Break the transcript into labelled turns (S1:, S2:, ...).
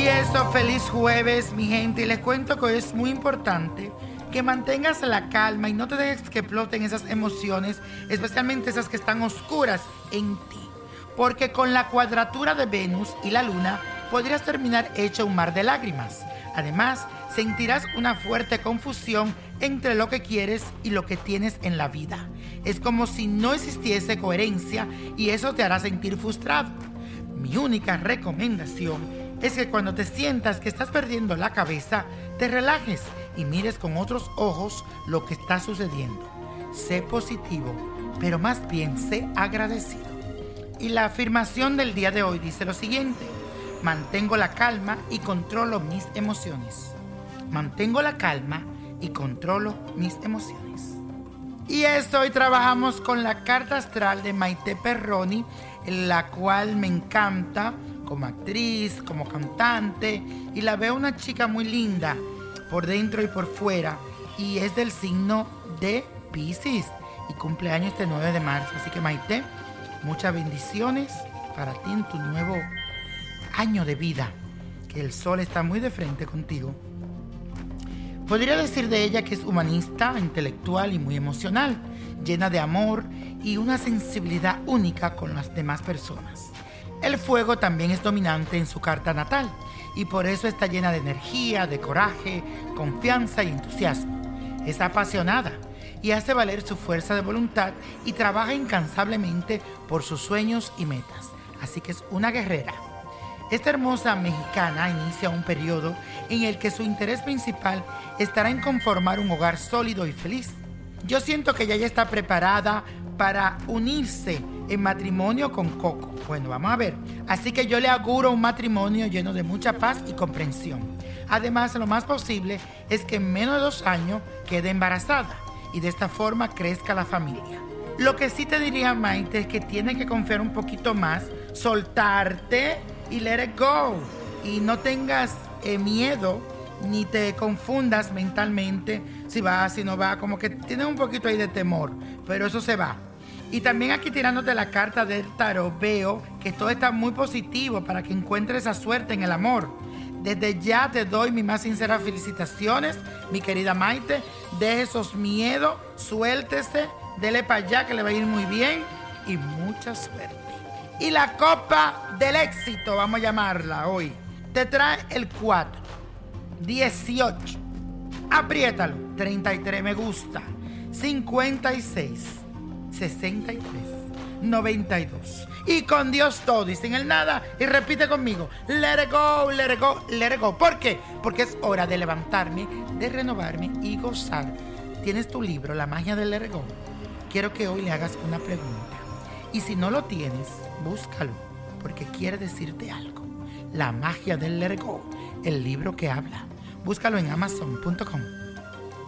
S1: Y eso, feliz jueves, mi gente. Y les cuento que es muy importante que mantengas la calma y no te dejes que exploten esas emociones, especialmente esas que están oscuras en ti. Porque con la cuadratura de Venus y la Luna podrías terminar hecho un mar de lágrimas. Además, sentirás una fuerte confusión entre lo que quieres y lo que tienes en la vida. Es como si no existiese coherencia y eso te hará sentir frustrado. Mi única recomendación es que cuando te sientas que estás perdiendo la cabeza, te relajes y mires con otros ojos lo que está sucediendo. Sé positivo, pero más bien sé agradecido. Y la afirmación del día de hoy dice lo siguiente, mantengo la calma y controlo mis emociones. Mantengo la calma y controlo mis emociones. Y esto hoy trabajamos con la carta astral de Maite Perroni, la cual me encanta como actriz, como cantante, y la veo una chica muy linda por dentro y por fuera, y es del signo de Pisces, y cumpleaños este 9 de marzo. Así que Maite, muchas bendiciones para ti en tu nuevo año de vida, que el sol está muy de frente contigo. Podría decir de ella que es humanista, intelectual y muy emocional, llena de amor y una sensibilidad única con las demás personas. El fuego también es dominante en su carta natal y por eso está llena de energía, de coraje, confianza y entusiasmo. Es apasionada y hace valer su fuerza de voluntad y trabaja incansablemente por sus sueños y metas. Así que es una guerrera. Esta hermosa mexicana inicia un periodo en el que su interés principal estará en conformar un hogar sólido y feliz. Yo siento que ella ya está preparada para unirse en matrimonio con Coco. Bueno, vamos a ver. Así que yo le auguro un matrimonio lleno de mucha paz y comprensión. Además, lo más posible es que en menos de dos años quede embarazada y de esta forma crezca la familia. Lo que sí te diría, Maite, es que tienes que confiar un poquito más, soltarte y let it go. Y no tengas eh, miedo ni te confundas mentalmente si va, si no va, como que tienes un poquito ahí de temor, pero eso se va. Y también aquí tirándote la carta del tarot veo que todo está muy positivo para que encuentres esa suerte en el amor. Desde ya te doy mis más sinceras felicitaciones, mi querida Maite. Deje esos miedos, suéltese, dele para allá que le va a ir muy bien y mucha suerte. Y la copa del éxito, vamos a llamarla hoy, te trae el 4, 18, apriétalo, 33 me gusta, 56, 63, 92. Y con Dios todo y sin el nada. Y repite conmigo, let it go, let it go, let it go. ¿Por qué? Porque es hora de levantarme, de renovarme y gozar. Tienes tu libro, La magia del let it go. Quiero que hoy le hagas una pregunta. Y si no lo tienes, búscalo, porque quiere decirte algo. La magia del let it go, el libro que habla. Búscalo en amazon.com.